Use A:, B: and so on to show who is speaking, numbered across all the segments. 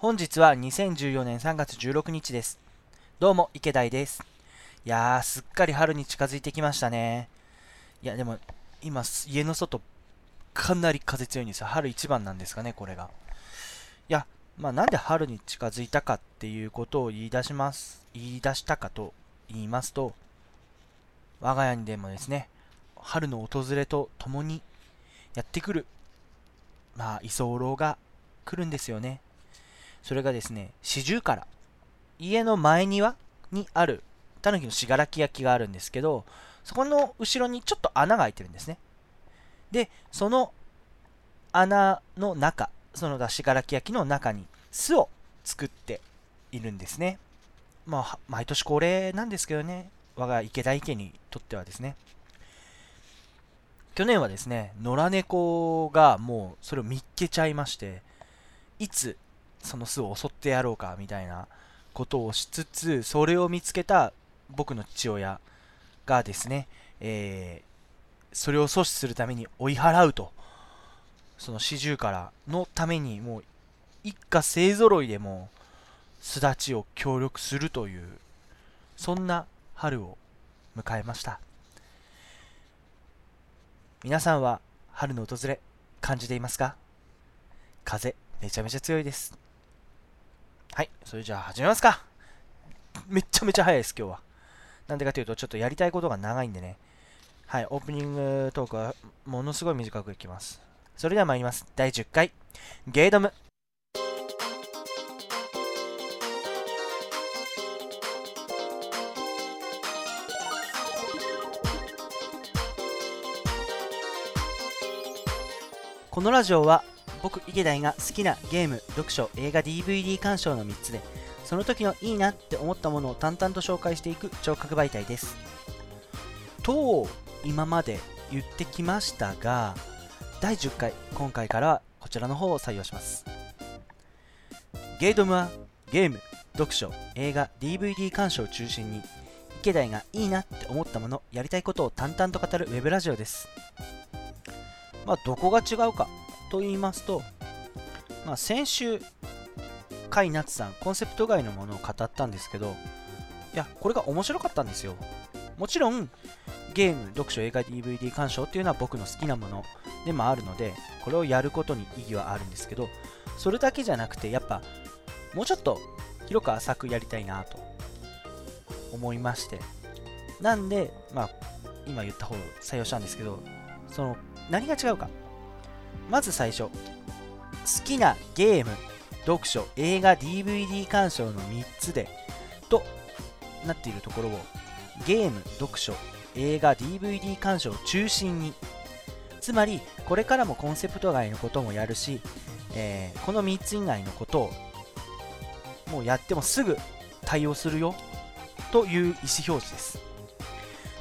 A: 本日は2014年3月16日です。どうも、池田です。いやー、すっかり春に近づいてきましたね。いや、でも、今、家の外、かなり風強いんですよ。春一番なんですかね、これが。いや、まあ、なんで春に近づいたかっていうことを言い出します。言い出したかと言いますと、我が家にでもですね、春の訪れとともにやってくる、まあ、居候が来るんですよね。それがですね、四十から、家の前庭にある、たぬきの信楽焼きがあるんですけど、そこの後ろにちょっと穴が開いてるんですね。で、その穴の中、その信楽焼きの中に巣を作っているんですね。まあ、毎年恒例なんですけどね、我が池田池にとってはですね。去年はですね、野良猫がもうそれを見っけちゃいまして、いつその巣を襲ってやろうかみたいなことをしつつ、それを見つけた僕の父親がですね、えー、それを阻止するために追い払うと、その四十からのためにもう一家勢揃いでも巣立ちを協力するという、そんな春を迎えました。皆さんは春の訪れ感じていますか？風めちゃめちゃ強いです。はい、それじゃあ始めますか。めっちゃめちゃ早いです、今日は。なんでかというと、ちょっとやりたいことが長いんでね。はい、オープニングトークはものすごい短くいきます。それでは参ります。第10回、ゲイドム。このラジオは僕池田が好きなゲーム読書映画 DVD 鑑賞の3つでその時のいいなって思ったものを淡々と紹介していく聴覚媒体です。と今まで言ってきましたが第10回今回からはこちらの方を採用します。ゲードムはゲーム読書映画 DVD 鑑賞を中心に池田がいいなって思ったものやりたいことを淡々と語るウェブラジオです。まあ、どこが違うか。と言いますと、まあ、先週、甲斐夏さん、コンセプト外のものを語ったんですけど、いや、これが面白かったんですよ。もちろん、ゲーム、読書、映画、DVD 鑑賞っていうのは僕の好きなものでもあるので、これをやることに意義はあるんですけど、それだけじゃなくて、やっぱ、もうちょっと広く浅くやりたいなと思いまして、なんで、まあ、今言った方を採用したんですけど、その何が違うかまず最初。好きなゲーム読書映画 DVD 鑑賞の3つでとなっているところをゲーム読書映画 DVD 鑑賞を中心に。つまりこれからもコンセプト外のこともやるし、えー、この3つ以外のことをもうやってもすぐ対応するよという意思表示です。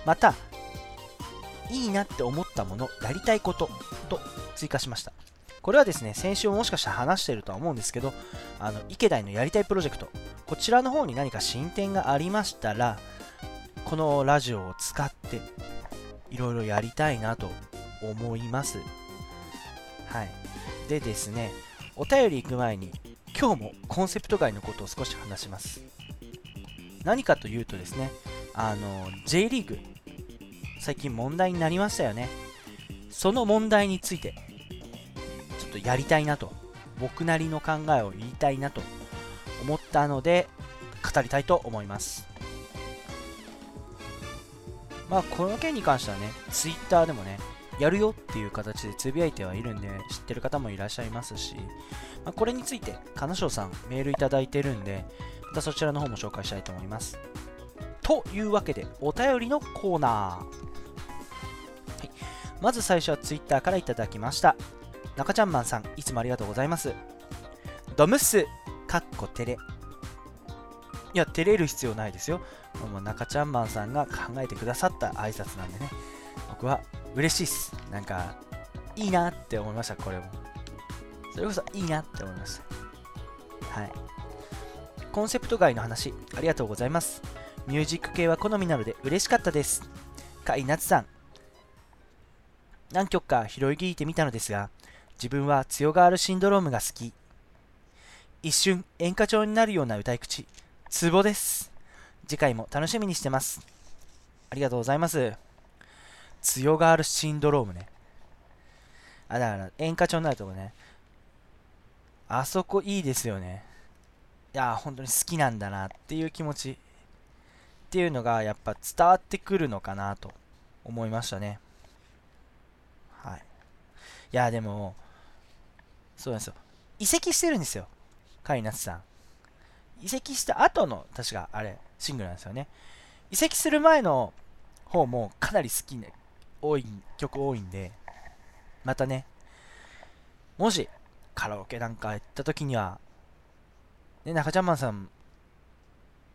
A: またいいなって思ったもの、やりたいことと追加しました。これはですね、先週もしかしたら話してるとは思うんですけど、あの、池田のやりたいプロジェクト、こちらの方に何か進展がありましたら、このラジオを使って、いろいろやりたいなと思います。はい。でですね、お便り行く前に、今日もコンセプト外のことを少し話します。何かというとですね、あの、J リーグ、最近問題になりましたよね。その問題について、っとやりたいなと、僕なりの考えを言いたいなと思ったので、語りたいと思います。まあ、この件に関してはね、Twitter でもね、やるよっていう形でつぶやいてはいるんで、知ってる方もいらっしゃいますし、まあ、これについて、金賞さんメールいただいてるんで、またそちらの方も紹介したいと思います。というわけで、お便りのコーナー。はい、まず最初は Twitter からいただきました。中ちゃんマンさん、いつもありがとうございます。ドムス、かっこ照れ。いや、照れる必要ないですよ。もう中ちゃんマンさんが考えてくださった挨拶なんでね。僕は嬉しいっす。なんか、いいなって思いました、これも。それこそいいなって思いました。はい。コンセプト外の話、ありがとうございます。ミュージック系は好みなので嬉しかったです。甲斐夏さん。何曲か拾い聞いてみたのですが、自分は強があるシンドロームが好き。一瞬演歌調になるような歌い口、ツボです。次回も楽しみにしてます。ありがとうございます。強があるシンドロームね。あ、だから演歌調になるとこね。あそこいいですよね。いや、本当に好きなんだなっていう気持ちっていうのがやっぱ伝わってくるのかなと思いましたね。はい。いや、でも、そうなんですよ。移籍してるんですよ。カイナツさん。移籍した後の、確かあれ、シングルなんですよね。移籍する前の方もかなり好きな、多い、曲多いんで、またね、もしカラオケなんか行った時には、ね、中ちゃんマンさん、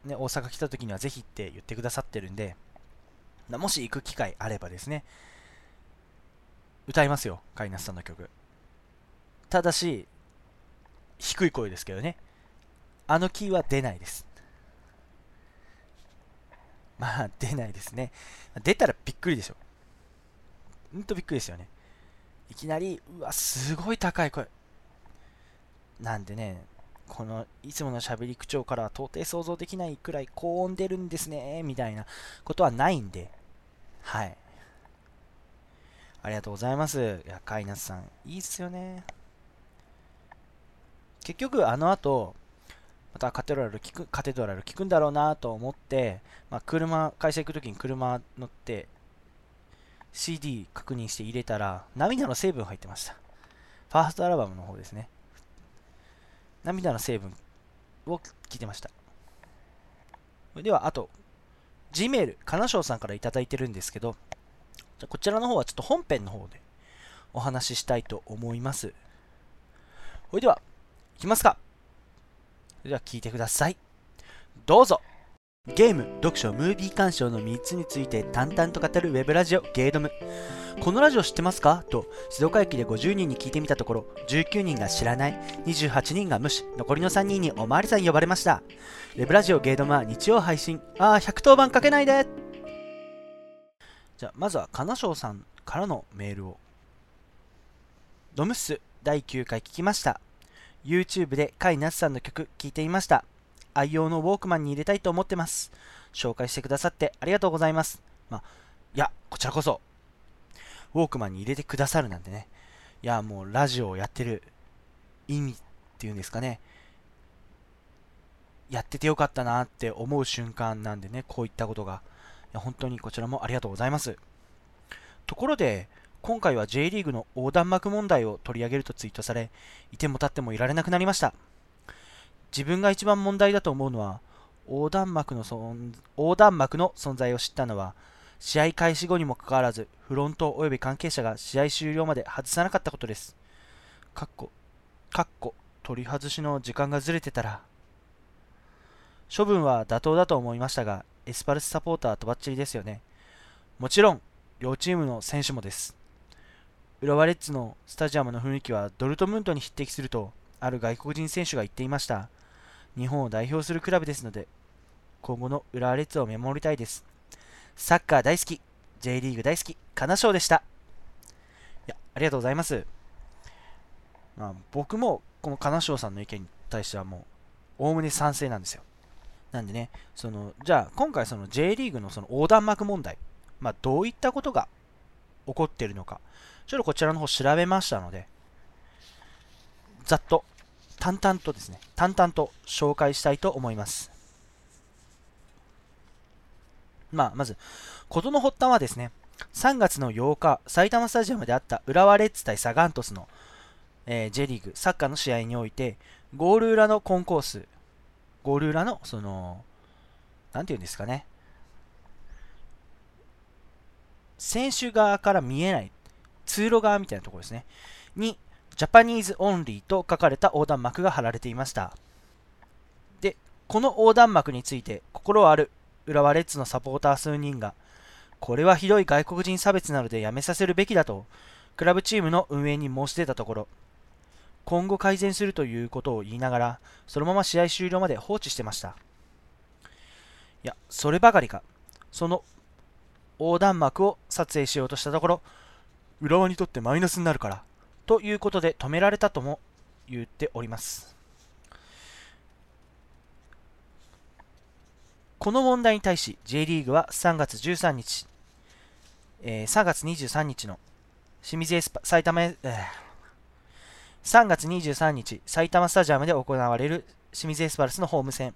A: ね、大阪来た時にはぜひって言ってくださってるんで、もし行く機会あればですね、歌いますよ、カイナスさんの曲。ただし、低い声ですけどね。あのキーは出ないです。まあ、出ないですね。出たらびっくりでしょ。ほんとびっくりですよね。いきなり、うわ、すごい高い声。なんでね、このいつもの喋り口調からは到底想像できないくらい高音出るんですね、みたいなことはないんで、はい。ありがとうございます。いや、カイナスさん、いいっすよね。結局、あの後、またカテドラル聞く、カテドラル聞くんだろうなと思って、まあ、車、会社行くときに車乗って、CD 確認して入れたら、涙の成分入ってました。ファーストアルバムの方ですね。涙の成分を聞いてました。では、あと、Gmail、金賞さんから頂いてるんですけど、じゃこちらの方はちょっと本編の方でお話ししたいと思います。それでは、きますか。それでは聞いてください。どうぞ。ゲーム、読書、ムービー鑑賞の3つについて淡々と語るウェブラジオゲードム。このラジオ知ってますか？と静岡駅で50人に聞いてみたところ19人が知らない28人が無視残りの3人におまわりさん呼ばれました。ウェブラジオゲードムは日曜配信。ああ110番かけないで。じゃあまずは金賞さんからのメールを。ドムッス第9回聞きました。YouTube で甲斐夏さんの曲聴いていました愛用のウォークマンに入れたいと思ってます。紹介してくださってありがとうございます。まあ、いや、こちらこそ、ウォークマンに入れてくださるなんてね。いや、もうラジオをやってる意味っていうんですかね。やっててよかったなって思う瞬間なんでね、こういったことが。本当にこちらもありがとうございます。ところで、今回は J リーグの横断幕問題を取り上げるとツイートされ、いても立ってもいられなくなりました。自分が一番問題だと思うのは、横断幕の横断幕の存在を知ったのは、試合開始後にもかかわらず、フロント及び関係者が試合終了まで外さなかったことです。かっこ、かっこ、取り外しの時間がずれてたら、処分は妥当だと思いましたが、エスパルスサポーターとばっちりですよね。もちろん、両チームの選手もです。浦和レッズのスタジアムの雰囲気はドルトムントに匹敵すると、ある外国人選手が言っていました。日本を代表するクラブですので、今後の浦和レッズを見守りたいです。サッカー大好き、J リーグ大好き、金賞でした。いや、ありがとうございます。まあ、僕もこの金賞さんの意見に対してはもう、おおむね賛成なんですよ。なんでね、その、じゃあ今回その J リーグのその横断幕問題、まあどういったことが起こっているのか、ちょっとこちらの方調べましたので、ざっと淡々とですね、淡々と紹介したいと思います。まあ、まず、事の発端はですね、3月の8日、埼玉スタジアムであった浦和レッズ対サガントスの、えー、J リーグ、サッカーの試合において、ゴール裏のコンコース、ゴール裏の、その、なんていうんですかね、選手側から見えない通路側みたいなところですね、に、 Japanese only と書かれた横断幕が貼られていました。で、この横断幕について心ある浦和レッズのサポーター数人が、これはひどい外国人差別なのでやめさせるべきだと、クラブチームの運営に申し出たところ、今後改善するということを言いながら、そのまま試合終了まで放置してました。いや、そればかりか、その横断幕を撮影しようとしたところ、浦和にとってマイナスになるから。ということで止められたとも言っております。この問題に対し J リーグは3月13日、えー、3月23日の清水エスパ埼玉、えー、3月23日埼玉スタジアムで行われる清水エスパルスのホーム戦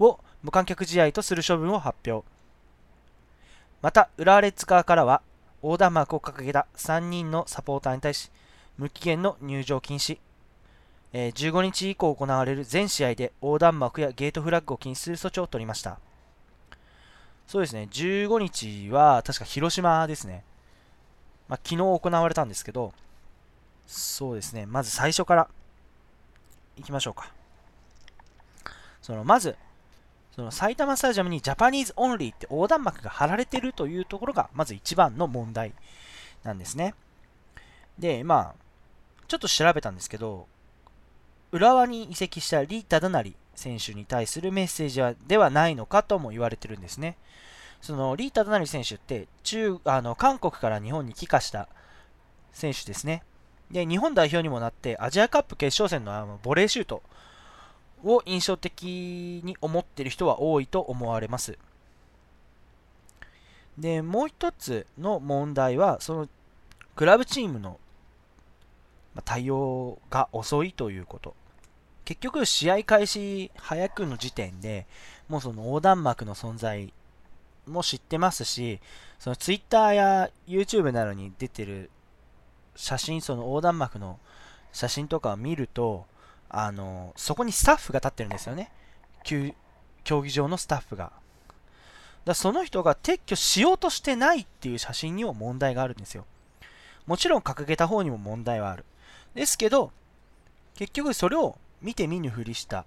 A: を無観客試合とする処分を発表また浦和レッズ側からは横断幕を掲げた3人のサポーターに対し無期限の入場禁止えー、15日以降行われる全試合で横断幕やゲートフラッグを禁止する措置を取りました。そうですね、15日は確か広島ですね。まあ、昨日行われたんですけど、そうですね、まず最初から行きましょうか。そのまず、その埼玉スタジアムに Japanese only って横断幕が貼られてるというところが、まず一番の問題なんですね。で、まあ、ちょっと調べたんですけど、浦和に移籍したリー・タダナリ選手に対するメッセージはではないのかとも言われてるんですね。そのリー・タダナリ選手って中あの韓国から日本に帰化した選手ですね。で、日本代表にもなってアジアカップ決勝戦のあのボレーシュートを印象的に思っている人は多いと思われます。で、もう一つの問題は、そのクラブチームの対応が遅いということ。結局、試合開始早くの時点でもうその横断幕の存在も知ってますし、その Twitter や YouTube などに出てる写真、その横断幕の写真とかを見ると、あの、そこにスタッフが立ってるんですよね。競技場のスタッフが。だその人が撤去しようとしてないっていう写真にも問題があるんですよ。もちろん掲げた方にも問題はある。ですけど、結局それを見て見ぬふりした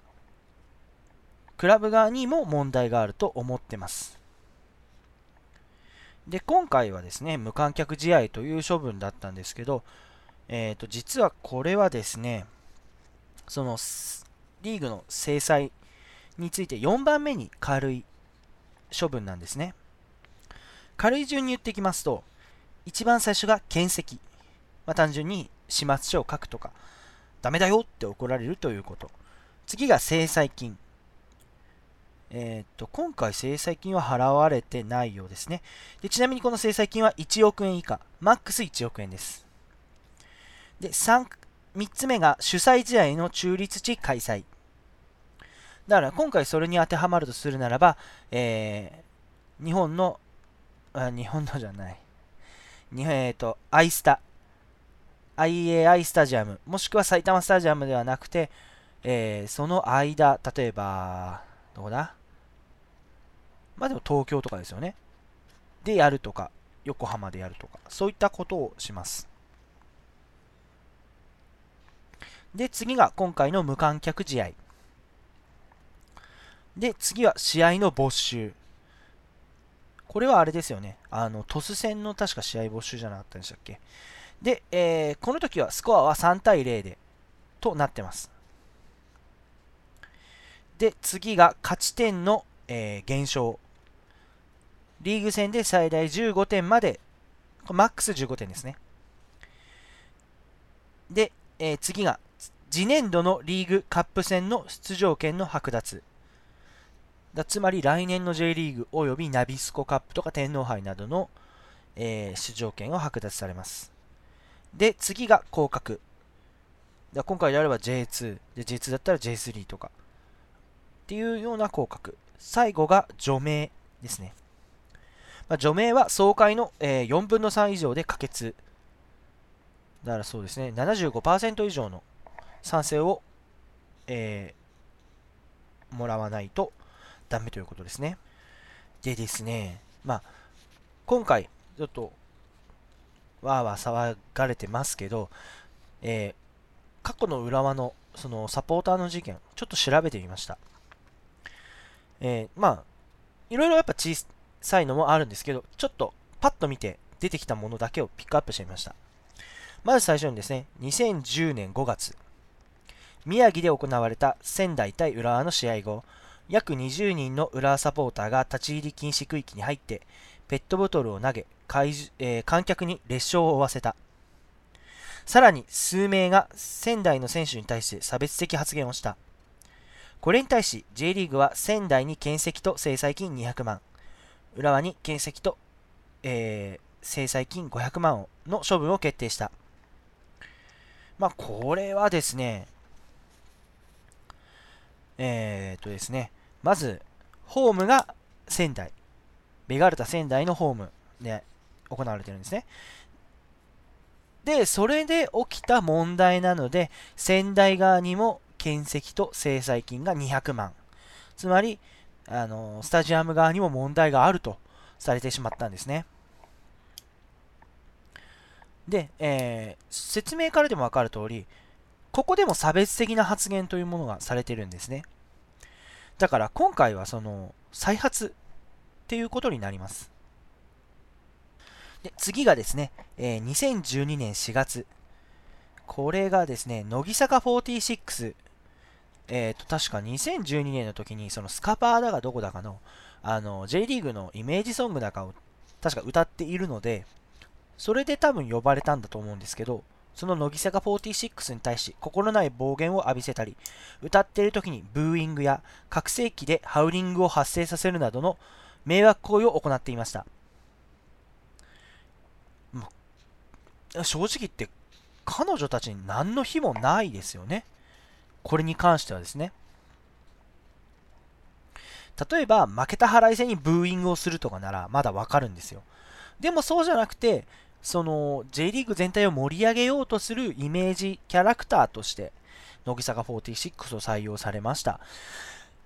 A: クラブ側にも問題があると思ってます。で、今回はですね、無観客試合という処分だったんですけど、えっ、ー、と、実はこれはですね、その、リーグの制裁について4番目に軽い処分なんですね。軽い順に言っていきますと、一番最初が検責。まあ、単純に始末書を書くとか、ダメだよって怒られるということ。次が制裁金。えっ、と、今回制裁金は払われてないようですねで。ちなみにこの制裁金は1億円以下。マックス1億円です。で、3、3つ目が主催試合の中立地開催。だから今回それに当てはまるとするならば、えー、日本の、あ日本のじゃない。にえっ、ー、と、アイスタ。IAI スタジアム、もしくは埼玉スタジアムではなくて、えー、その間、例えば、どこだ？まあでも東京とかですよね。でやるとか、横浜でやるとか、そういったことをします。で、次が今回の無観客試合。で、次は試合の没収。これはあれですよね。あの、トス戦の確か試合没収じゃなかったんでしたっけ？で、えー、この時はスコアは3対0で、となってます。で、次が勝ち点の、えー、減少。リーグ戦で最大15点まで、マックス15点ですね。で、えー、次が、次年度のリーグカップ戦の出場権の剥奪。だつまり来年の J リーグおよびナビスコカップとか天皇杯などの、えー、出場権を剥奪されます。で、次が降格。今回であれば J2。で、J2 だったら J3 とか。っていうような降格。最後が除名ですね。まあ、除名は総会の、えー、4分の3以上で可決。だからそうですね、75%以上の賛成を、えー、もらわないとダメということですね。でですね、まあ、今回、ちょっとわーわー騒がれてますけど、えー、過去の浦和のそのサポーターの事件、ちょっと調べてみました。えー、まあ、いろいろやっぱ小さいのもあるんですけど、ちょっとパッと見て出てきたものだけをピックアップしてみました。まず最初にですね、2010年5月、宮城で行われた仙台対浦和の試合後、約20人の浦和サポーターが立ち入り禁止区域に入って、ペットボトルを投げ、えー、観客に列車を負わせた。さらに数名が仙台の選手に対して差別的発言をした。これに対し J リーグは仙台に検責と制裁金200万、浦和に検責と、えー、制裁金500万の処分を決定した。まあ、これはですね、えー、っとですね、まず、ホームが仙台。ベガルタ仙台のホームで行われてるんですね。で、それで起きた問題なので、仙台側にも検責と制裁金が200万。つまり、あの、スタジアム側にも問題があるとされてしまったんですね。で、えー、説明からでもわかる通り、ここでも差別的な発言というものがされてるんですね。だから今回はその再発っていうことになります。で次がですね、えー、2012年4月。これがですね、乃木坂46。えっ、ー、と、確か2012年の時に、そのスカパーだがどこだかの、あの、J リーグのイメージソングだかを確か歌っているので、それで多分呼ばれたんだと思うんですけど、その乃木坂46に対し心ない暴言を浴びせたり、歌っている時にブーイングや拡声器でハウリングを発生させるなどの迷惑行為を行っていました。正直言って彼女たちに何の日もないですよね。これに関してはですね。例えば、負けた払い戦にブーイングをするとかならまだわかるんですよ。でもそうじゃなくて、その J リーグ全体を盛り上げようとするイメージキャラクターとして乃木坂46を採用されました。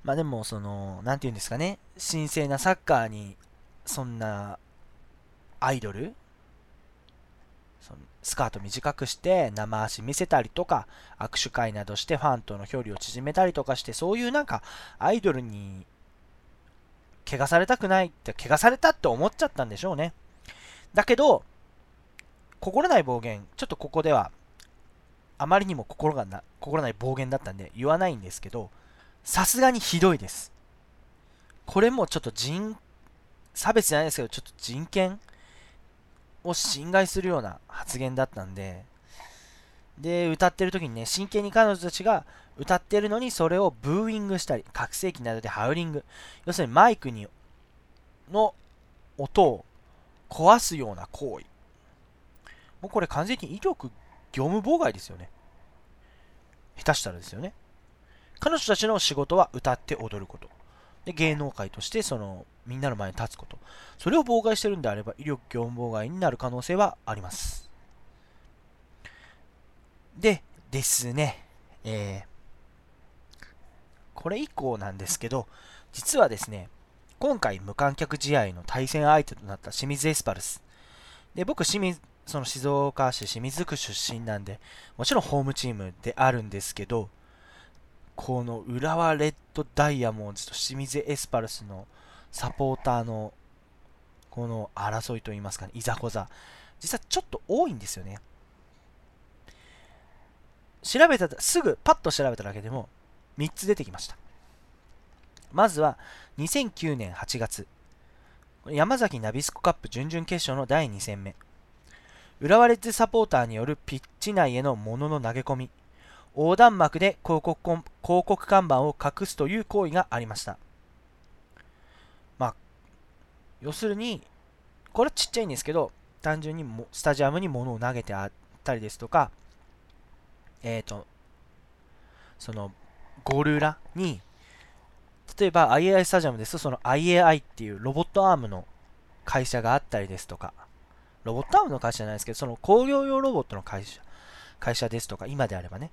A: まあでも、その、なんて言うんですかね、神聖なサッカーに、そんな、アイドルそのスカート短くして生足見せたりとか、握手会などしてファンとの距離を縮めたりとかして、そういうなんか、アイドルに、怪我されたくないって、怪我されたって思っちゃったんでしょうね。だけど、心ない暴言、ちょっとここでは、あまりにも心がな心ない暴言だったんで言わないんですけど、さすがにひどいです。これもちょっと人、差別じゃないですけど、ちょっと人権を侵害するような発言だったんで、で、歌ってる時にね、真剣に彼女たちが歌ってるのにそれをブーイングしたり、拡声器などでハウリング、要するにマイクにの音を壊すような行為。もうこれ完全に威力業務妨害ですよね。下手したらですよね。彼女たちの仕事は歌って踊ること。で、芸能界としてそのみんなの前に立つこと。それを妨害してるんであれば威力業務妨害になる可能性はあります。で、ですね、えー、これ以降なんですけど、実はですね、今回無観客試合の対戦相手となった清水エスパルス。で、僕、清水、その静岡市清水区出身なんで、もちろんホームチームであるんですけど、この浦和レッドダイヤモンドと清水エスパルスのサポーターのこの争いといいますかね、いざこざ、実はちょっと多いんですよね。調べた、すぐパッと調べただけでも3つ出てきました。まずは2009年8月、山崎ナビスコカップ準々決勝の第2戦目。浦和レッズサポーターによるピッチ内への物の投げ込み、横断幕で広告広告看板を隠すという行為がありました。まあ、要するに、これちっちゃいんですけど、単純にもスタジアムに物を投げてあったりですとか、えっ、ー、と、その、ゴール裏に、例えば IAI スタジアムですと、その IAI っていうロボットアームの会社があったりですとか、ロボットアームの会社じゃないですけど、その工業用ロボットの会社、会社ですとか、今であればね、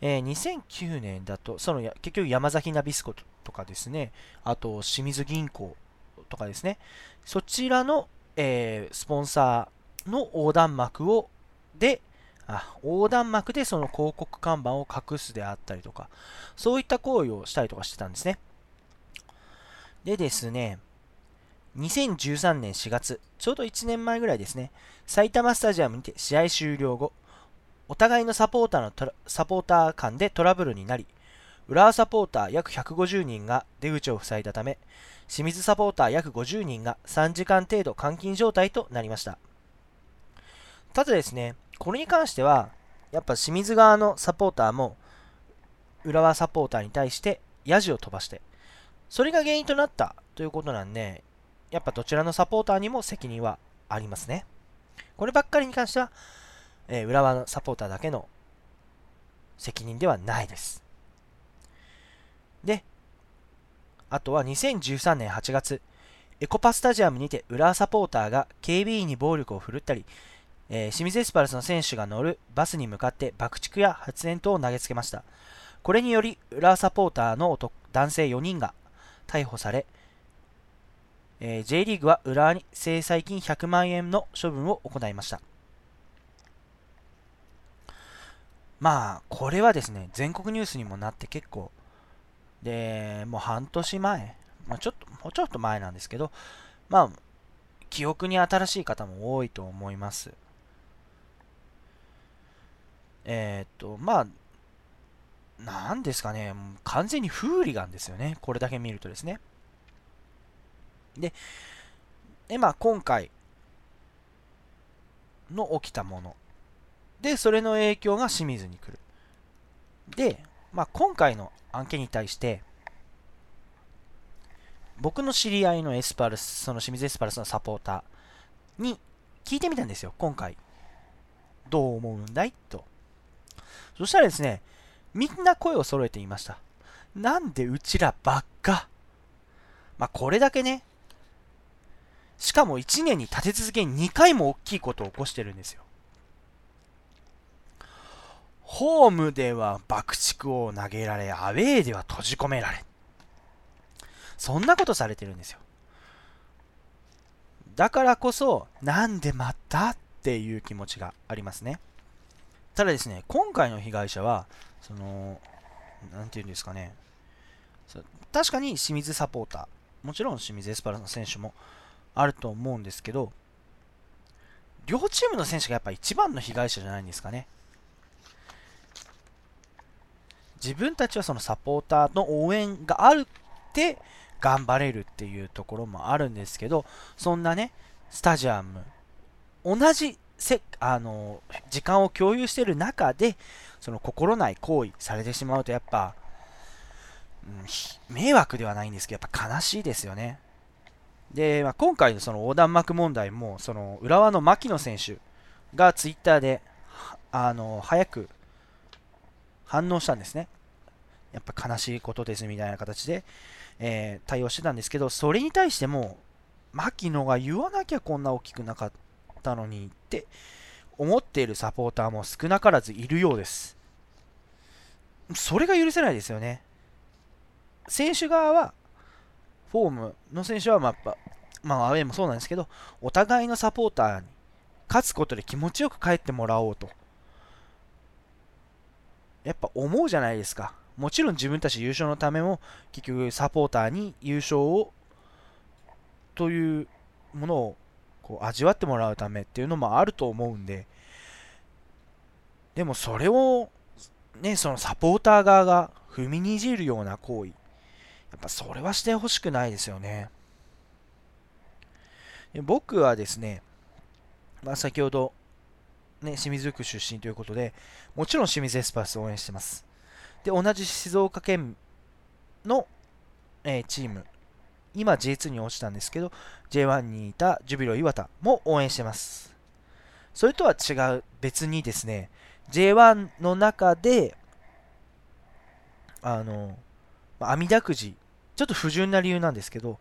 A: えー、2009年だと、その結局山崎ナビスコとかですね、あと清水銀行とかですね、そちらの、えー、スポンサーの横断幕を、で、あ横断幕でその広告看板を隠すであったりとか、そういった行為をしたりとかしてたんですね。でですね、2013年4月、ちょうど1年前ぐらいですね、埼玉スタジアムにて試合終了後、お互いのサポーターのサポーター間でトラブルになり、浦和サポーター約150人が出口を塞いだため、清水サポーター約50人が3時間程度監禁状態となりました。ただですね、これに関しては、やっぱ清水側のサポーターも、浦和サポーターに対してヤジを飛ばして、それが原因となったということなんで、やっぱどちらのサポーターにも責任はありますね。こればっかりに関しては、えー、浦和のサポーターだけの責任ではないです。で、あとは2013年8月、エコパスタジアムにて浦和サポーターが警備員に暴力を振るったり、えー、清水エスパルスの選手が乗るバスに向かって爆竹や発煙筒を投げつけました。これにより、浦和サポーターの男性4人が逮捕され、えー、J リーグは浦和に制裁金100万円の処分を行いました。まあ、これはですね、全国ニュースにもなって結構、で、もう半年前、まあ、ちょっと、もうちょっと前なんですけど、まあ、記憶に新しい方も多いと思います。えー、っと、まあ、なんですかね、完全にフーリガンですよね。これだけ見るとですね。で、でまあ、今回の起きたもの。で、それの影響が清水に来る。で、まあ、今回の案件に対して、僕の知り合いのエスパルス、その清水エスパルスのサポーターに聞いてみたんですよ、今回。どう思うんだい？と。そしたらですね、みんな声を揃えていました。なんでうちらばっか？まあ、これだけね、しかも1年に立て続けに2回も大きいことを起こしてるんですよ。ホームでは爆竹を投げられ、アウェーでは閉じ込められ。そんなことされてるんですよ。だからこそ、なんでまたっていう気持ちがありますね。ただですね、今回の被害者は、その、なんていうんですかね、確かに清水サポーター、もちろん清水エスパルの選手もあると思うんですけど、両チームの選手がやっぱ一番の被害者じゃないんですかね。自分たちはそのサポーターの応援があるって頑張れるっていうところもあるんですけど、そんなね、スタジアム、同じせあの時間を共有している中で、その心ない行為されてしまうと、やっぱ、うん、迷惑ではないんですけど、やっぱ悲しいですよね。で、まあ、今回のその横断幕問題も、その浦和の牧野選手がツイッターで、あの早く反応したんですね。やっぱ悲しいことですみたいな形で、えー、対応してたんですけど、それに対しても、牧野が言わなきゃこんな大きくなかったのにって思っているサポーターも少なからずいるようです。それが許せないですよね。選手側は、フォームの選手は、まあ、まあ、アウェイもそうなんですけど、お互いのサポーターに勝つことで気持ちよく帰ってもらおうと。やっぱ思うじゃないですか。もちろん自分たち優勝のためも、結局サポーターに優勝を、というものをこう味わってもらうためっていうのもあると思うんで、でもそれを、ね、そのサポーター側が踏みにじるような行為、やっぱそれはしてほしくないですよね。僕はですね、まあ、先ほど、ね、清水区出身ということで、もちろん清水エスパルスを応援してます。で、同じ静岡県の、えー、チーム、今 J2 に落ちたんですけど、J1 にいたジュビロ磐田も応援してます。それとは違う、別にですね、J1 の中で、あの、阿弥陀くじ、ちょっと不純な理由なんですけど、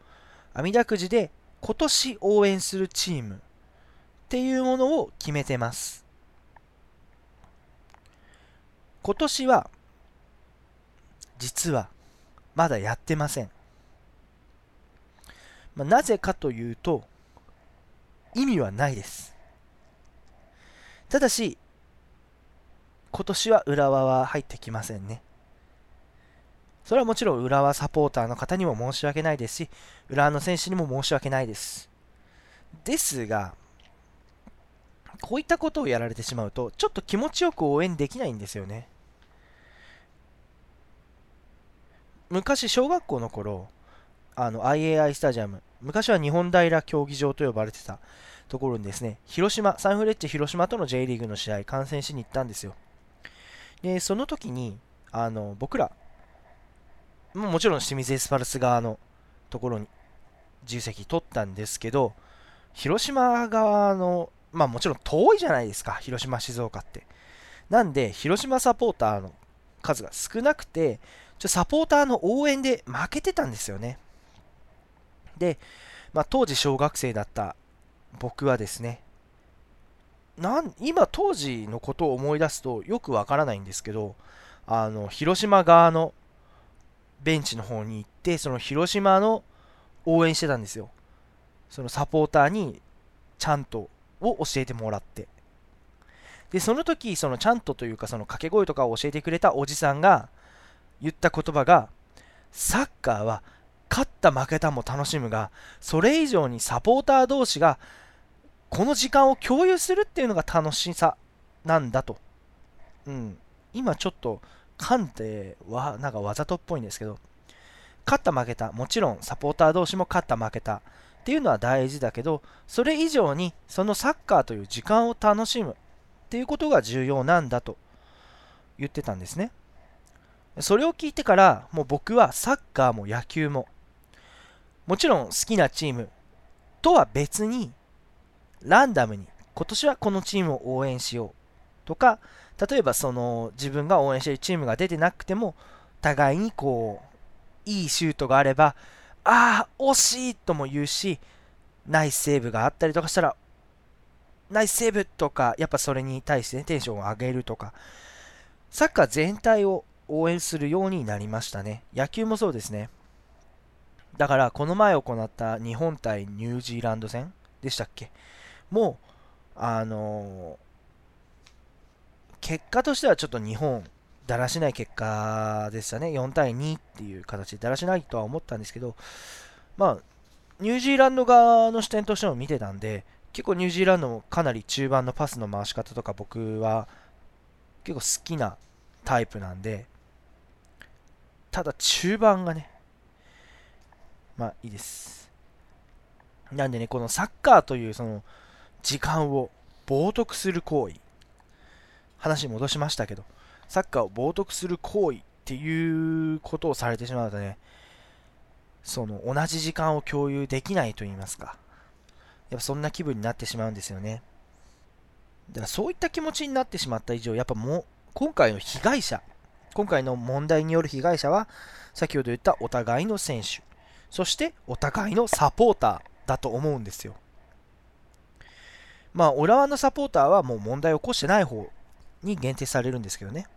A: 阿弥陀くじで今年応援するチームっていうものを決めてます。今年は実はまだやってません。まあ、なぜかというと、意味はないです。ただし、今年は浦和は入ってきませんね。それはもちろん浦和サポーターの方にも申し訳ないですし、浦和の選手にも申し訳ないです。ですが、こういったことをやられてしまうと、ちょっと気持ちよく応援できないんですよね。昔小学校の頃あの IAI スタジアム昔は日本平競技場と呼ばれてたところにですね広島サンフレッチェ広島との J リーグの試合観戦しに行ったんですよでその時にあの僕らもちろん清水エスパルス側のところに重責取ったんですけど、広島側の、まあもちろん遠いじゃないですか、広島、静岡って。なんで、広島サポーターの数が少なくて、ちょサポーターの応援で負けてたんですよね。で、まあ、当時小学生だった僕はですね、なん今当時のことを思い出すとよくわからないんですけど、あの広島側のベンチの方に行って、その広島の応援してたんですよ。そのサポーターにちゃんとを教えてもらって。で、その時、そのちゃんとというか、その掛け声とかを教えてくれたおじさんが言った言葉が、サッカーは勝った負けたも楽しむが、それ以上にサポーター同士がこの時間を共有するっていうのが楽しさなんだと。うん。今ちょっと、噛んでは、なんかわざとっぽいんですけど、勝った負けた、もちろんサポーター同士も勝った負けたっていうのは大事だけど、それ以上にそのサッカーという時間を楽しむっていうことが重要なんだと言ってたんですね。それを聞いてから、もう僕はサッカーも野球も、もちろん好きなチームとは別に、ランダムに今年はこのチームを応援しようとか、例えばその自分が応援しているチームが出てなくても、互いにこう、いいシュートがあれば、ああ、惜しいとも言うし、ナイスセーブがあったりとかしたら、ナイスセーブとか、やっぱそれに対して、ね、テンションを上げるとか、サッカー全体を応援するようになりましたね。野球もそうですね。だから、この前行った日本対ニュージーランド戦でしたっけ？もう、あのー、結果としてはちょっと日本だらしない結果でしたね。4対2っていう形でだらしないとは思ったんですけど、まあ、ニュージーランド側の視点としても見てたんで、結構ニュージーランドもかなり中盤のパスの回し方とか僕は結構好きなタイプなんで、ただ中盤がね、まあいいです。なんでね、このサッカーというその時間を冒涜する行為、話戻しましたけど、サッカーを冒涜する行為っていうことをされてしまうとね、その同じ時間を共有できないと言いますか、やっぱそんな気分になってしまうんですよね。だからそういった気持ちになってしまった以上、やっぱもう今回の被害者、今回の問題による被害者は、先ほど言ったお互いの選手、そしてお互いのサポーターだと思うんですよ。まあ、浦和のサポーターはもう問題を起こしてない方に限定されるんですけどね。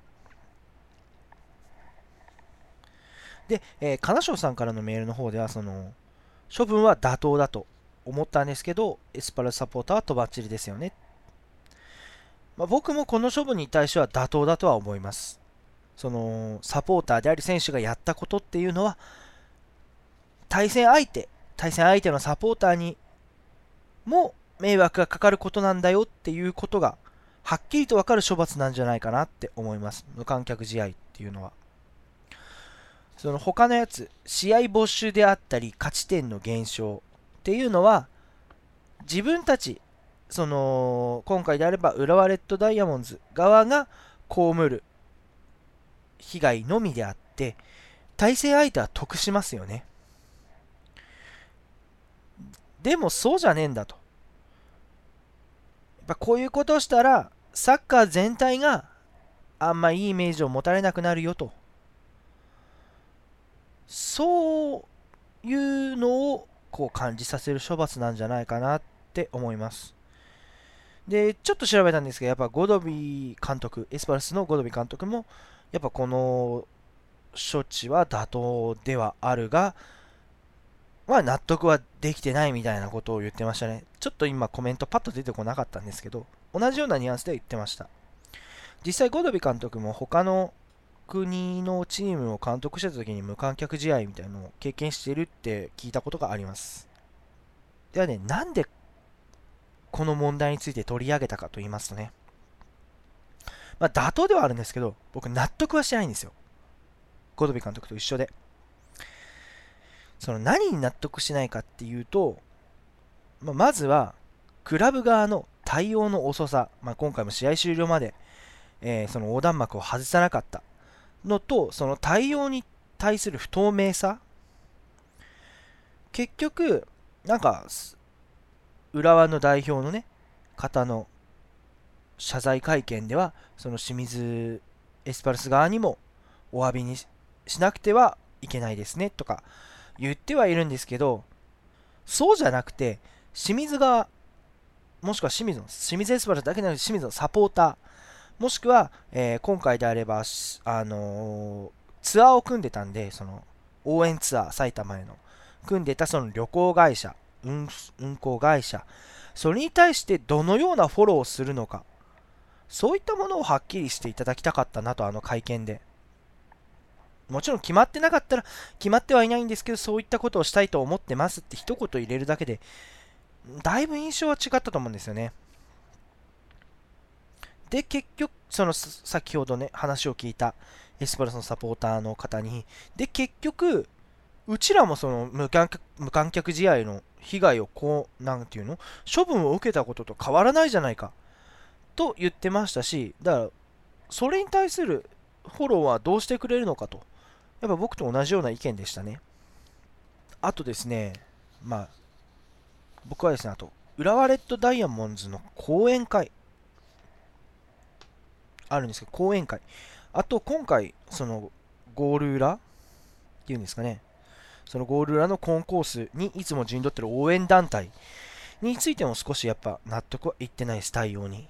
A: で、えー、金賞さんからのメールの方では、その、処分は妥当だと思ったんですけど、エスパルサポーターはとばっちりですよね。まあ、僕もこの処分に対しては妥当だとは思います。その、サポーターであり選手がやったことっていうのは、対戦相手、対戦相手のサポーターにも迷惑がかかることなんだよっていうことがはっきりとわかる処罰なんじゃないかなって思います。無観客試合っていうのは。その他のやつ、試合没収であったり、勝ち点の減少っていうのは、自分たち、その、今回であれば、浦和レッドダイヤモンズ側が被る被害のみであって、対戦相手は得しますよね。でもそうじゃねえんだと。やっぱこういうことをしたら、サッカー全体があんまいいイメージを持たれなくなるよと。そういうのをこう感じさせる処罰なんじゃないかなって思います。で、ちょっと調べたんですけど、やっぱゴドビ監督、エスパルスのゴドビ監督も、やっぱこの処置は妥当ではあるが、まあ納得はできてないみたいなことを言ってましたね。ちょっと今コメントパッと出てこなかったんですけど、同じようなニュアンスで言ってました。実際ゴドビ監督も他の国のチームを監督してた時に無観客試合みたいなのを経験しているって聞いたことがあります。ではね、なんでこの問題について取り上げたかと言いますとね、まあ妥当ではあるんですけど、僕納得はしてないんですよ。ゴドビ監督と一緒で。その何に納得しないかっていうと、まあ、まずは、クラブ側の対応の遅さ、まあ、今回も試合終了まで、えー、その横断幕を外さなかったのと、その対応に対する不透明さ。結局なんか浦和の代表のね方の謝罪会見ではその清水エスパルス側にもお詫びにしなくてはいけないですねとか言ってはいるんですけどそうじゃなくて清水側もしくは清水の清水エスパルスだけでなく清水のサポーター。もしくは、えー、今回であれば、あのー、ツアーを組んでたんでその応援ツアー埼玉への。組んでたその旅行会社運運行会社。それに対してどのようなフォローをするのか。そういったものをはっきりしていただきたかったなと、あの会見で。もちろん決まってなかったら決まってはいないんですけど、そういったことをしたいと思ってますって一言入れるだけで、だいぶ印象は違ったと思うんですよね。で、結局、その先ほどね、話を聞いたエスパルスのサポーターの方に、で、結局、うちらもその無観客無観客試合の被害をこう、なんていうの処分を受けたことと変わらないじゃないか。と言ってましたし、だから、それに対するフォローはどうしてくれるのかと、やっぱ僕と同じような意見でしたね。あとですね、まあ、僕はですね、あと、浦和レッドダイヤモンドの講演会、あるんですけど、講演会。あと、今回、その、ゴール裏？っていうんですかね、そのゴール裏のコンコースにいつも陣取ってる応援団体についても少しやっぱ納得はいってないです、対応に。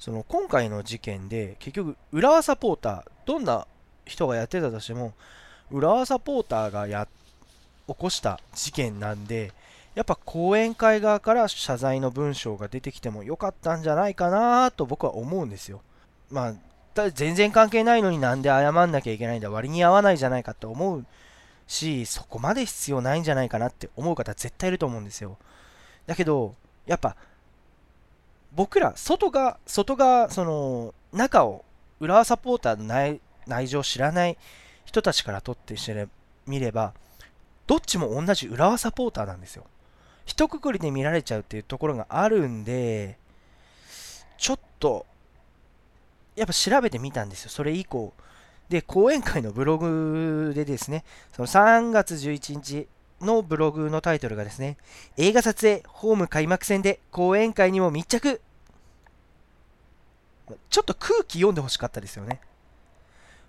A: その今回の事件で結局浦和サポーターどんな人がやってたとしても浦和サポーターがや起こした事件なんでやっぱ講演会側から謝罪の文章が出てきてもよかったんじゃないかなと僕は思うんですよまあ全然関係ないのになんで謝んなきゃいけないんだ割に合わないじゃないかって思うしそこまで必要ないんじゃないかなって思う方絶対いると思うんですよだけどやっぱ僕ら、外が、外が、その、中を、浦和サポーターの内内情を知らない人たちからとってしてみれば、どっちも同じ浦和サポーターなんですよ。一括りで見られちゃうっていうところがあるんで、ちょっと、やっぱ調べてみたんですよ、それ以降。で、講演会のブログでですね、その3月11日、のブログのタイトルがですね、映画撮影、ホーム開幕戦で講演会にも密着。ちょっと空気読んでほしかったですよね。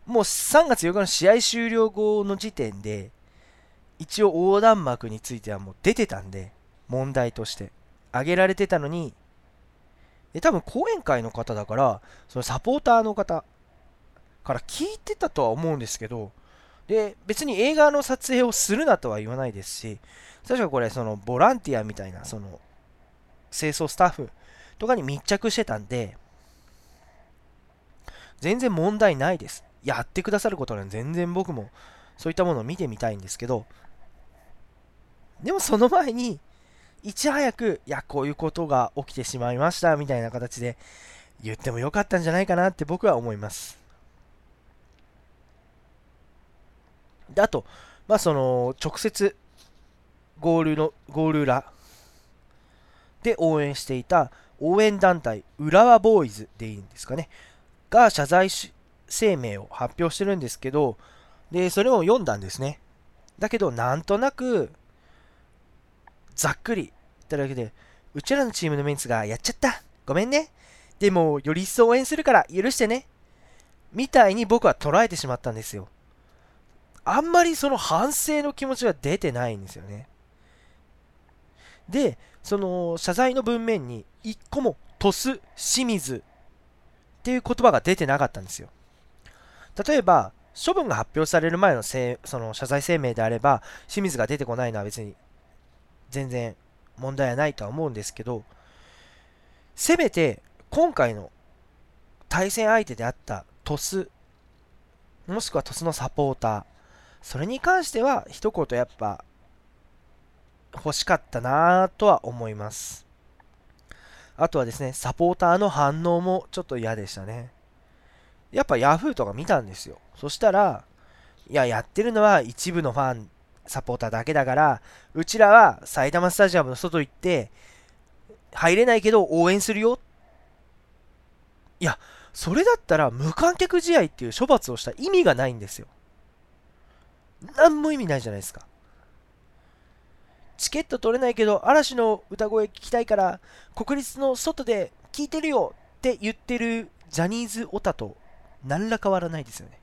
A: もう3月8日の試合終了後の時点で、一応横断幕についてはもう出てたんで、問題として。挙げられてたのに、え多分講演会の方だから、そのサポーターの方から聞いてたとは思うんですけど、で、別に映画の撮影をするなとは言わないですし、確かこれ、そのボランティアみたいな、その、清掃スタッフとかに密着してたんで、全然問題ないです。やってくださることは全然僕もそういったものを見てみたいんですけど、でもその前に、いち早く、いや、こういうことが起きてしまいました、みたいな形で言ってもよかったんじゃないかなって僕は思います。で、あと、まあ、その、直接、ゴールの、ゴール裏で応援していた応援団体、浦和ボーイズでいいんですかね、が謝罪声明を発表してるんですけど、で、それを読んだんですね。だけど、なんとなく、ざっくり言っただけで、うちらのチームのメンツがやっちゃったごめんねでも、より一層応援するから許してねみたいに僕は捉えてしまったんですよ。あんまりその反省の気持ちが出てないんですよね。で、その謝罪の文面に一個も鳥栖、清水っていう言葉が出てなかったんですよ。例えば、処分が発表される前のせその謝罪声明であれば、清水が出てこないのは別に全然問題はないとは思うんですけど、せめて今回の対戦相手であった鳥栖、もしくは鳥栖のサポーター、それに関しては一言やっぱ欲しかったなぁとは思います。あとはですね、サポーターの反応もちょっと嫌でしたね。やっぱ Yahoo とか見たんですよ。そしたら、いや、やってるのは一部のファン、サポーターだけだから、うちらは埼玉スタジアムの外行って、入れないけど応援するよ。いや、それだったら無観客試合っていう処罰をした意味がないんですよ。何も意味ないじゃないですか。チケット取れないけど、嵐の歌声聞きたいから、国立の外で聞いてるよって言ってるジャニーズオタと何ら変わらないですよね。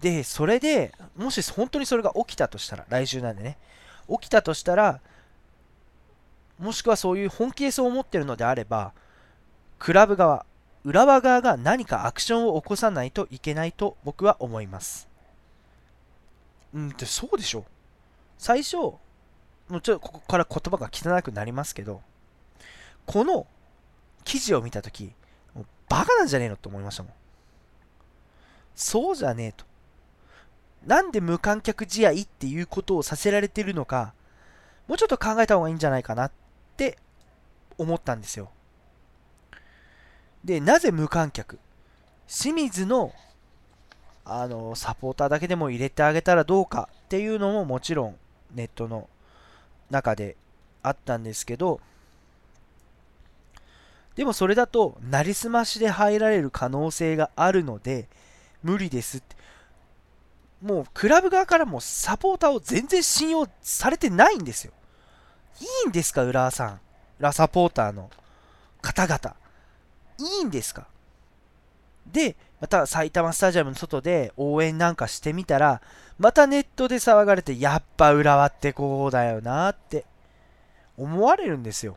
A: で、それで、もし本当にそれが起きたとしたら、来週なんでね、起きたとしたら、もしくはそういう本気でそう思ってるのであれば、クラブ側、浦和側が何かアクションを起こさないといけないと僕は思います。うんってそうでしょ最初、もうちょっとここから言葉が汚くなりますけど、この記事を見たとき、バカなんじゃねえのって思いましたもん。そうじゃねえと。なんで無観客試合っていうことをさせられてるのか、もうちょっと考えた方がいいんじゃないかなって思ったんですよ。で、なぜ無観客？清水のあのサポーターだけでも入れてあげたらどうかっていうのももちろんネットの中であったんですけどでもそれだとなりすましで入られる可能性があるので無理ですってもうクラブ側からもサポーターを全然信用されてないんですよ。いいんですか浦和さん。裏サポーターの方々。いいんですか？で、また埼玉スタジアムの外で応援なんかしてみたら、またネットで騒がれて、やっぱ浦和ってこうだよなって。思われるんですよ。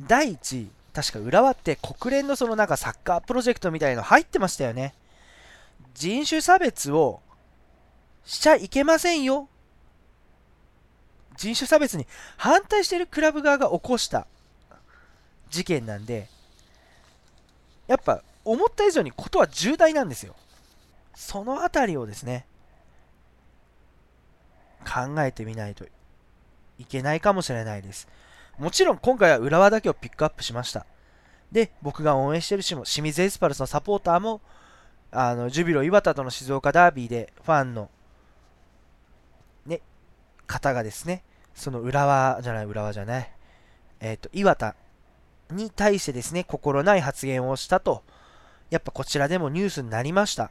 A: 第一、確か浦和って国連のそのなんかサッカープロジェクトみたいの入ってましたよね。人種差別をしちゃいけませんよ。人種差別に反対しているクラブ側が起こした事件なんで、やっぱ思った以上にことは重大なんですよ。そのあたりをですね、考えてみないといけないかもしれないです。もちろん今回は浦和だけをピックアップしました。で、僕が応援してるしも、清水エスパルスのサポーターも、あの、ジュビロ磐田との静岡ダービーでファンの、ね、方がですね、その浦和じゃない、浦和じゃない、えっ、ー、と、磐田に対してですね、心ない発言をしたと、やっぱこちらでもニュースになりました。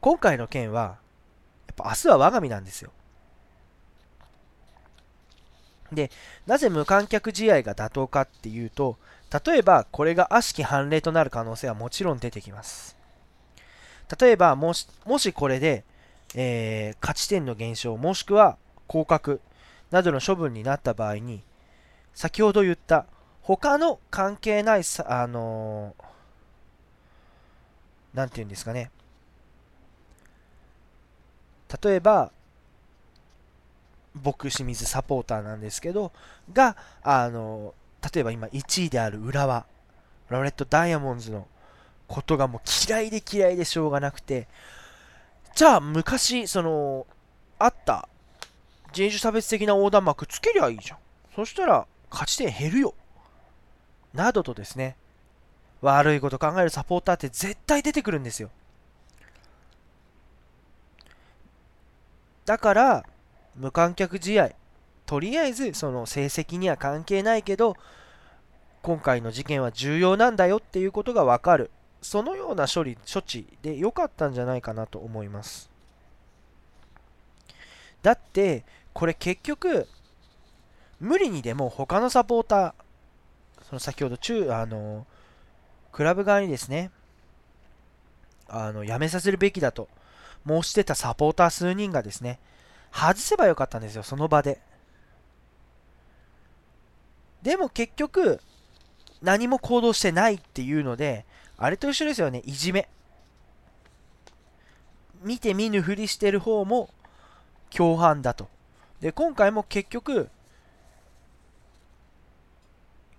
A: 今回の件は、やっぱ明日は我が身なんですよ。で、なぜ無観客試合が妥当かっていうと、例えばこれが悪しき判例となる可能性はもちろん出てきます。例えば、もしもしこれで、えー、勝ち点の減少、もしくは降格などの処分になった場合に、先ほど言った他の関係ないさ、あのー、なんて言うんですかね。例えば、僕、清水サポーターなんですけど、が、あのー、例えば今1位である浦和、ラレットダイヤモンドのことがもう嫌いで嫌いでしょうがなくて、じゃあ昔、その、あった人種差別的な横断幕つけりゃいいじゃん。そしたら、勝ち点減るよ。などとですね、悪いこと考えるサポーターって絶対出てくるんですよ。だから、無観客試合、とりあえずその成績には関係ないけど、今回の事件は重要なんだよっていうことがわかる。そのような処理、処置で良かったんじゃないかなと思います。だって、これ結局、無理にでも他のサポーター、その先ほど中、あの、クラブ側にですね、あの、やめさせるべきだと申してたサポーター数人がですね、外せばよかったんですよ、その場で。でも結局、何も行動してないっていうので、あれと一緒ですよね、いじめ。見て見ぬふりしてる方も共犯だと。で、今回も結局、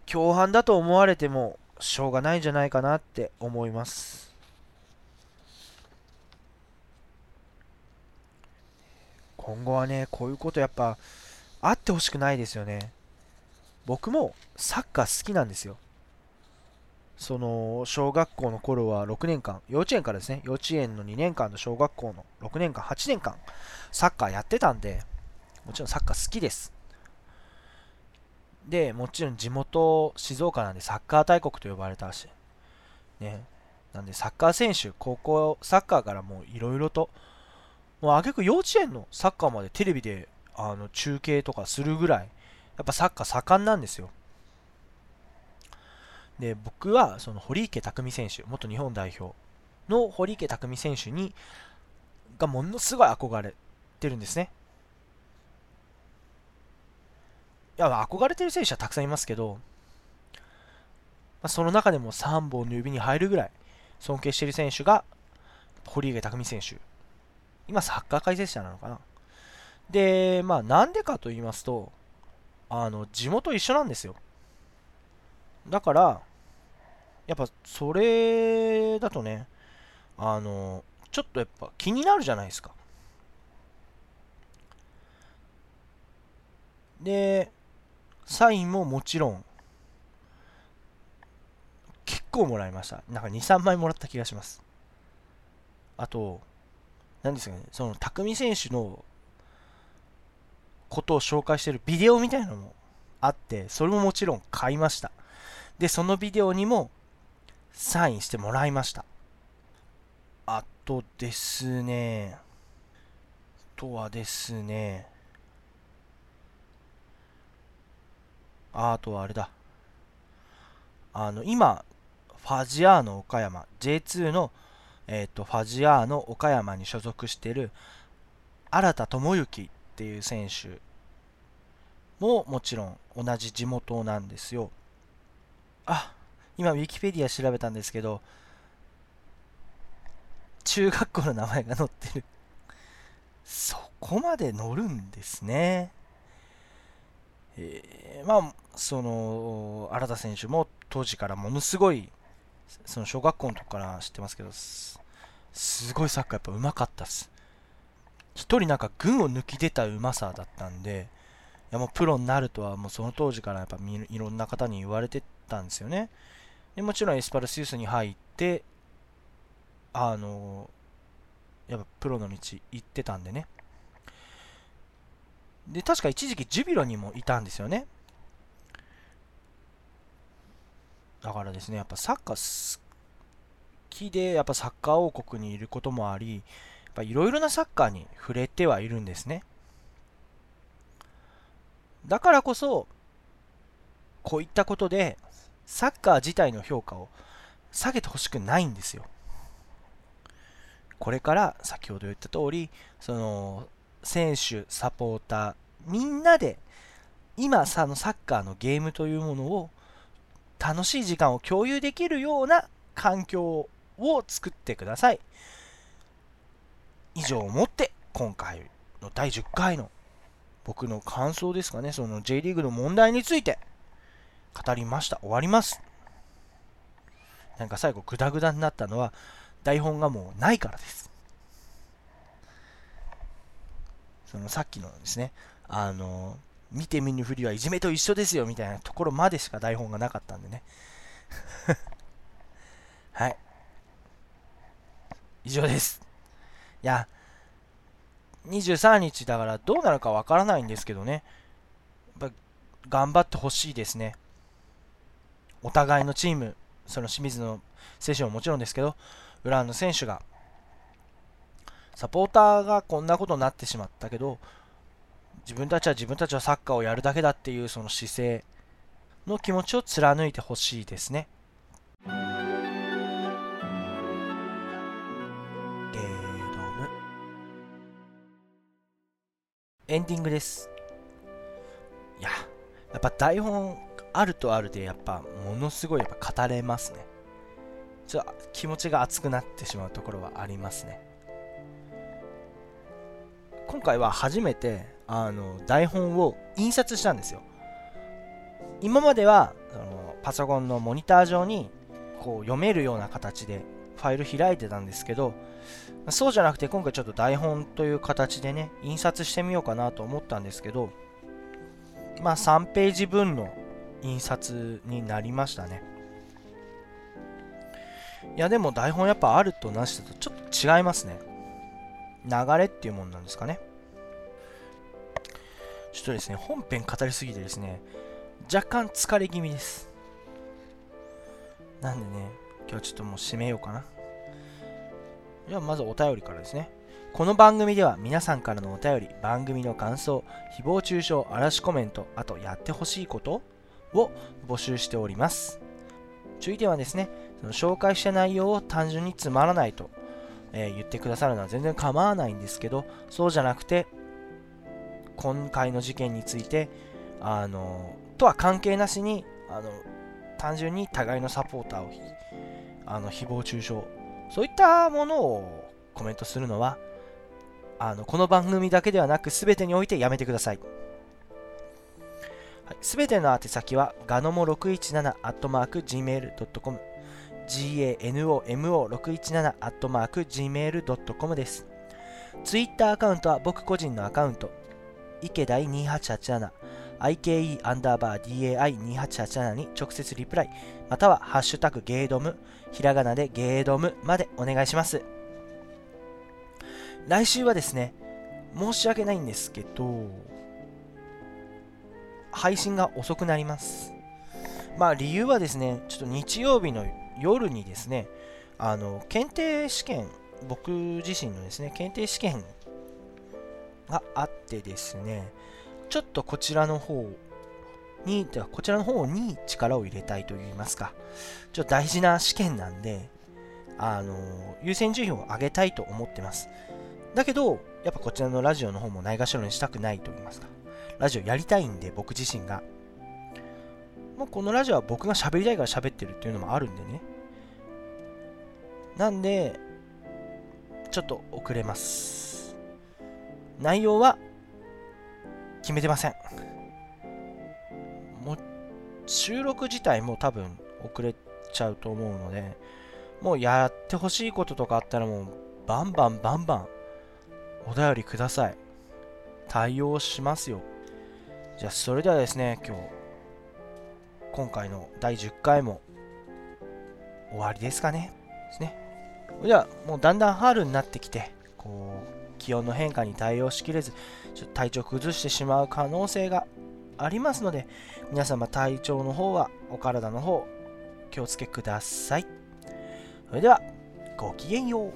A: 共犯だと思われてもしょうがないんじゃないかなって思います。今後はね、こういうことやっぱあってほしくないですよね。僕もサッカー好きなんですよ。その小学校の頃は6年間、幼稚園からですね、幼稚園の2年間の小学校の6年間、8年間、サッカーやってたんで、もちろんサッカー好きです。で、もちろん地元、静岡なんでサッカー大国と呼ばれたし、ね。なんでサッカー選手、高校サッカーからもういろいろと、もうあげく幼稚園のサッカーまでテレビであの中継とかするぐらい、やっぱサッカー盛んなんですよ。で、僕はその堀池匠選手、元日本代表の堀池匠選手に、がものすごい憧れてるんですね。いや、憧れてる選手はたくさんいますけど、まあ、その中でも3本の指に入るぐらい尊敬してる選手が堀池匠選手。今、サッカー解説者なのかな。で、まあ、なんでかと言いますと、あの、地元一緒なんですよ。だから、やっぱ、それだとね、あの、ちょっとやっぱ気になるじゃないですか。で、サインももちろん、結構もらいました。なんか2、3枚もらった気がします。あと、何ですかね、その、匠選手のことを紹介してるビデオみたいなのもあって、それももちろん買いました。で、そのビデオにもサインしてもらいました。あとですね、とはですね、あとはあれだ。あの、今、ファジアーノ岡山、J2 の、えっ、ー、と、ファジアーノ岡山に所属してる新田智之っていう選手ももちろん同じ地元なんですよ。あ、今ウィキペディア調べたんですけど、中学校の名前が載ってる。そこまで載るんですね。えー、まあ、その、新田選手も当時からものすごい、その小学校の時から知ってますけど、すごいサッカーやっぱ上手かったっす。一人なんか群を抜き出たうまさだったんで、いやもうプロになるとはもうその当時からやっぱいろんな方に言われてたんですよね。でもちろんエスパルスユースに入って、あの、やっぱプロの道行ってたんでね。で、確か一時期ジュビロにもいたんですよね。だからですね、やっぱサッカー好きで、やっぱサッカー王国にいることもあり、いろいろなサッカーに触れてはいるんですね。だからこそ、こういったことで、サッカー自体の評価を下げてほしくないんですよ。これから先ほど言った通り、その選手、サポーター、みんなで今さのサッカーのゲームというものを楽しい時間を共有できるような環境を作ってください。以上をもって今回の第10回の僕の感想ですかね、その J リーグの問題について語りました。終わります。なんか最後グダグダになったのは台本がもうないからです。そのさっきのですね、あの、見て見ぬふりはいじめと一緒ですよみたいなところまでしか台本がなかったんでね。はい。以上です。や、23日だからどうなるかわからないんですけどね。やっぱ頑張ってほしいですね。お互いのチーム、その清水の選手ももちろんですけど、浦和の選手が、サポーターがこんなことになってしまったけど、自分たちは自分たちはサッカーをやるだけだっていうその姿勢の気持ちを貫いてほしいですね。エンディングです。いや、やっぱ台本あるとあるでやっぱものすごいやっぱ語れますね。ちょっと気持ちが熱くなってしまうところはありますね。今回は初めてあの台本を印刷したんですよ。今まではあのパソコンのモニター上にこう読めるような形でファイル開いてたんですけどそうじゃなくて今回ちょっと台本という形でね印刷してみようかなと思ったんですけどまあ3ページ分の印刷になりましたね。いやでも台本やっぱあるとなしだとちょっと違いますね。流れっていうもんなんですかね。ちょっとですね、本編語りすぎてですね、若干疲れ気味です。なんでね、今日はちょっともう締めようかな。ではまずお便りからですね。この番組では皆さんからのお便り、番組の感想、誹謗中傷、嵐コメント、あとやってほしいことを募集しております。注意点はですね、その紹介した内容を単純につまらないと、えー、言ってくださるのは全然構わないんですけど、そうじゃなくて、今回の事件について、あの、とは関係なしに、あの、単純に互いのサポーターを、あの、誹謗中傷、そういったものをコメントするのは、あのこの番組だけではなく全てにおいてやめてください。す、べ、い、ての宛先はガノモ617 gmail.com ganomo617 gmail.com です。ツイッターアカウントは僕個人のアカウント、池大2887 IKE アンダーバー DAI2887 に直接リプライ、またはハッシュタグゲードム、ひらがなでゲードムまでお願いします。来週はですね、申し訳ないんですけど、配信が遅くなります。まあ理由はですね、ちょっと日曜日の夜にですね、あの、検定試験、僕自身のですね、検定試験があってですね、ちょっとこちらの方に、こちらの方に力を入れたいと言いますか、ちょっと大事な試験なんで、あの、優先順位を上げたいと思ってます。だけど、やっぱこちらのラジオの方もないがしろにしたくないと言いますか。ラジオやりたいんで、僕自身が。もうこのラジオは僕が喋りたいから喋ってるっていうのもあるんでね。なんで、ちょっと遅れます。内容は決めてません。収録自体も多分遅れちゃうと思うので、もうやってほしいこととかあったらもうバンバンバンバンお便りください。対応しますよ。じゃあ、それではですね、今日、今回の第10回も終わりですかね。ですね。じゃあ、もうだんだん春になってきて、こう、気温の変化に対応しきれず、ちょっと体調崩してしまう可能性がありますので、皆様体調の方は、お体の方、気をつけください。それでは、ごきげんよう。